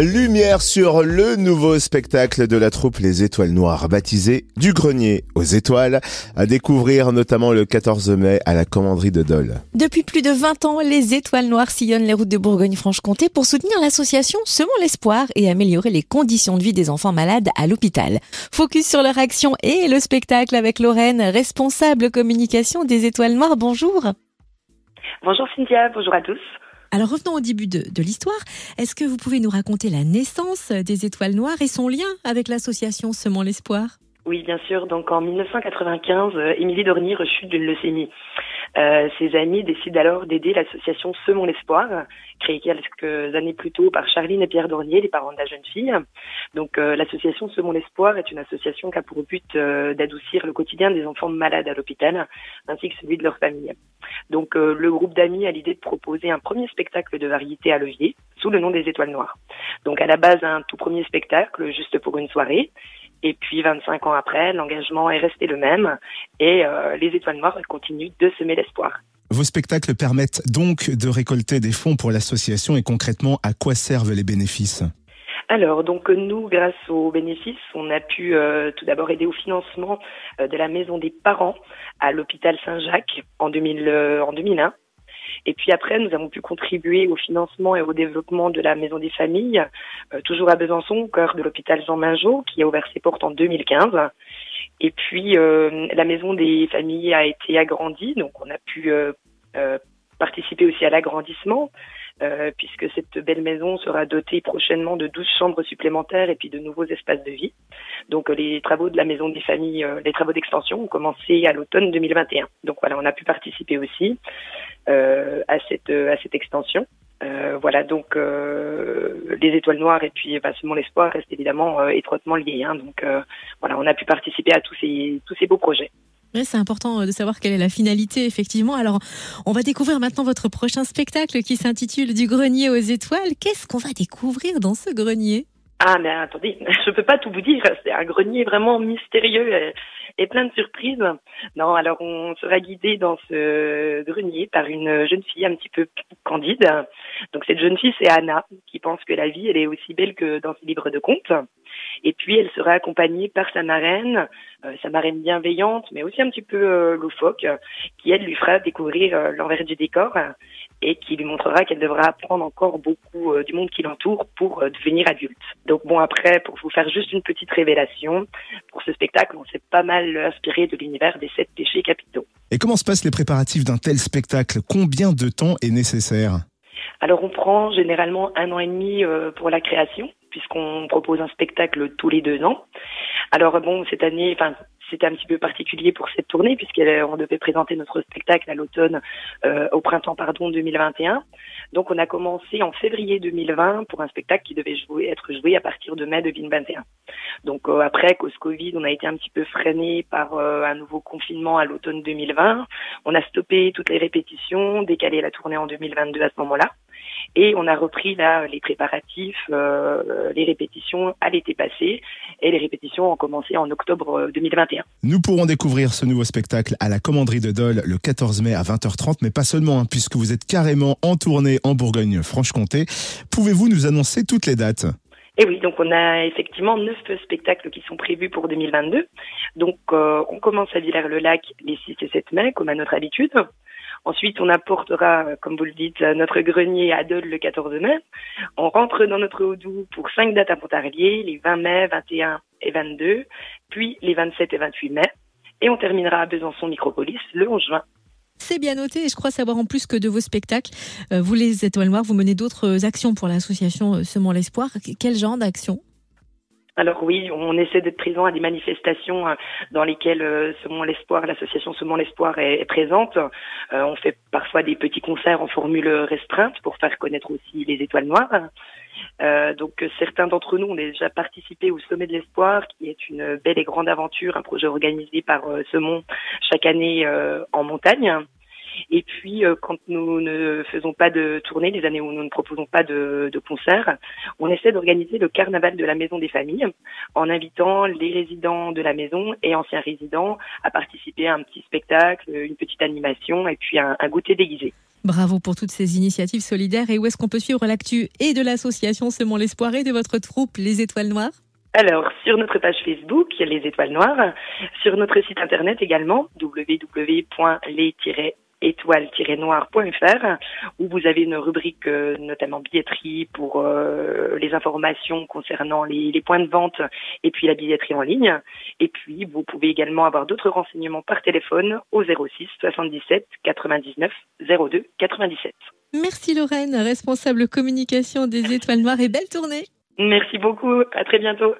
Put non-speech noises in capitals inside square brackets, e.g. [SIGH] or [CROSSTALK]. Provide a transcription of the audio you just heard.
Lumière sur le nouveau spectacle de la troupe Les Étoiles Noires, baptisé Du Grenier aux Étoiles, à découvrir notamment le 14 mai à la Commanderie de Dole. Depuis plus de 20 ans, les Étoiles Noires sillonnent les routes de Bourgogne-Franche-Comté pour soutenir l'association Semons l'Espoir et améliorer les conditions de vie des enfants malades à l'hôpital. Focus sur leur action et le spectacle avec Lorraine, responsable communication des Étoiles Noires. Bonjour. Bonjour Cynthia, bonjour à tous. Alors revenons au début de, l'histoire. Est-ce que vous pouvez nous raconter la naissance des Étoiles Noires et son lien avec l'association Semons l'Espoir? Oui, bien sûr. Donc en 1995, euh, Émilie Dornier rechute d'une leucémie. Euh, ses amis décident alors d'aider l'association Semons l'Espoir, créée quelques années plus tôt par Charline et Pierre Dornier, les parents de la jeune fille. Donc euh, l'association Semons l'Espoir est une association qui a pour but euh, d'adoucir le quotidien des enfants malades à l'hôpital, ainsi que celui de leur famille. Donc le groupe d'amis a l'idée de proposer un premier spectacle de variété à levier, sous le nom des Étoiles Noires. Donc à la base un tout premier spectacle, juste pour une soirée, et puis 25 ans après, l'engagement est resté le même et euh, les Étoiles Noires continuent de semer l'espoir. Vos spectacles permettent donc de récolter des fonds pour l'association et concrètement, à quoi servent les bénéfices? Alors, donc nous, grâce aux bénéfices, on a pu euh, tout d'abord aider au financement euh, de la maison des parents à l'hôpital Saint-Jacques en, 2000, en 2001. Et puis après, nous avons pu contribuer au financement et au développement de la Maison des Familles, euh, toujours à Besançon, au cœur de l'hôpital Jean Mingeot, qui a ouvert ses portes en 2015. Et puis, euh, la Maison des Familles a été agrandie, donc on a pu euh, participer aussi à l'agrandissement. Euh, puisque cette belle maison sera dotée prochainement de 12 chambres supplémentaires et puis de nouveaux espaces de vie. Donc euh, les travaux de la maison des familles, euh, les travaux d'extension ont commencé à l'automne 2021. Donc voilà, on a pu participer aussi à cette à cette extension. voilà, donc les étoiles noires et puis bah, seulement l'espoir restent évidemment étroitement liés. Hein, donc voilà, on a pu participer à tous ces tous ces beaux projets. Oui, c'est important euh, de savoir quelle est la finalité, effectivement. Alors, on va découvrir maintenant votre prochain spectacle qui s'intitule Du grenier aux étoiles. Qu'est-ce qu'on va découvrir dans ce grenier? Ah, mais attendez, [LAUGHS] je peux pas tout vous dire. C'est un grenier vraiment mystérieux et plein de surprises. Non, alors on sera guidé dans ce grenier par une jeune fille un petit peu candide. Donc cette jeune fille, c'est Anna, qui pense que la vie, elle est aussi belle que dans ses livres de contes. Et puis elle sera accompagnée par sa marraine, euh, sa marraine bienveillante, mais aussi un petit peu euh, loufoque, qui elle lui fera découvrir euh, l'envers du décor et qui lui montrera qu'elle devra apprendre encore beaucoup du monde qui l'entoure pour devenir adulte. Donc bon, après, pour vous faire juste une petite révélation, ce spectacle, on s'est pas mal inspiré de l'univers des sept péchés capitaux. Et comment se passent les préparatifs d'un tel spectacle? Combien de temps est nécessaire? Alors on prend généralement un an et demi euh, pour la création, puisqu'on propose un spectacle tous les deux ans. Alors bon, cette année, enfin c'était un petit peu particulier pour cette tournée puisqu'on devait présenter notre spectacle à l'automne, euh, au printemps pardon 2021. Donc on a commencé en février 2020 pour un spectacle qui devait jouer, être joué à partir de mai 2021. Donc euh, après cause Covid, on a été un petit peu freiné par euh, un nouveau confinement à l'automne 2020. On a stoppé toutes les répétitions, décalé la tournée en 2022 à ce moment-là. Et on a repris là les préparatifs, euh, les répétitions à l'été passé, et les répétitions ont commencé en octobre 2021. Euh, Nous pourrons découvrir ce nouveau spectacle à la Commanderie de Dole le 14 mai à 20h30, mais pas seulement, hein, puisque vous êtes carrément en tournée en Bourgogne-Franche-Comté. Pouvez-vous nous annoncer toutes les dates? Et oui, donc on a effectivement neuf spectacles qui sont prévus pour 2022. Donc euh, on commence à Villers-le-Lac les 6 et 7 mai, comme à notre habitude. Ensuite, on apportera, comme vous le dites, notre grenier à Dole le 14 mai. On rentre dans notre Haut-Doubs pour cinq dates à Pontarlier, les 20 mai, 21 et 22, puis les 27 et 28 mai. Et on terminera à Besançon Micropolis le 11 juin. C'est bien noté et je crois savoir en plus que de vos spectacles, euh, vous les Étoiles Noires, vous menez d'autres actions pour l'association euh, Semons l'Espoir. Quel genre d'action alors oui, on essaie d'être présent à des manifestations euh, dans lesquelles euh, Semons l'Espoir, l'association Semons l'Espoir est, présente. Euh, on fait parfois des petits concerts en formule restreinte pour faire connaître aussi les étoiles noires. donc certains d'entre nous ont déjà participé au Sommet de l'Espoir, qui est une belle et grande aventure, un projet organisé par Semons chaque année en montagne. Et puis, euh, quand nous ne faisons pas de tournée, les années où nous ne proposons pas de, de concert, on essaie d'organiser le carnaval de la maison des familles en invitant les résidents de la maison et anciens résidents à participer à un petit spectacle, une petite animation et puis un, un goûter déguisé. Bravo pour toutes ces initiatives solidaires. Et où est-ce qu'on peut suivre l'actu et de l'association Semons l'Espoir et de votre troupe Les Étoiles Noires? Alors, sur notre page Facebook, les étoiles noires. Sur notre site internet également, www.les étoile-noire.fr où vous avez une rubrique euh, notamment billetterie pour euh, les informations concernant les, les, points de vente et puis la billetterie en ligne. Et puis vous pouvez également avoir d'autres renseignements par téléphone au 06 77 99 02 97. Merci Lorraine, responsable communication des Étoiles Noires et belle tournée. Merci beaucoup, à très bientôt.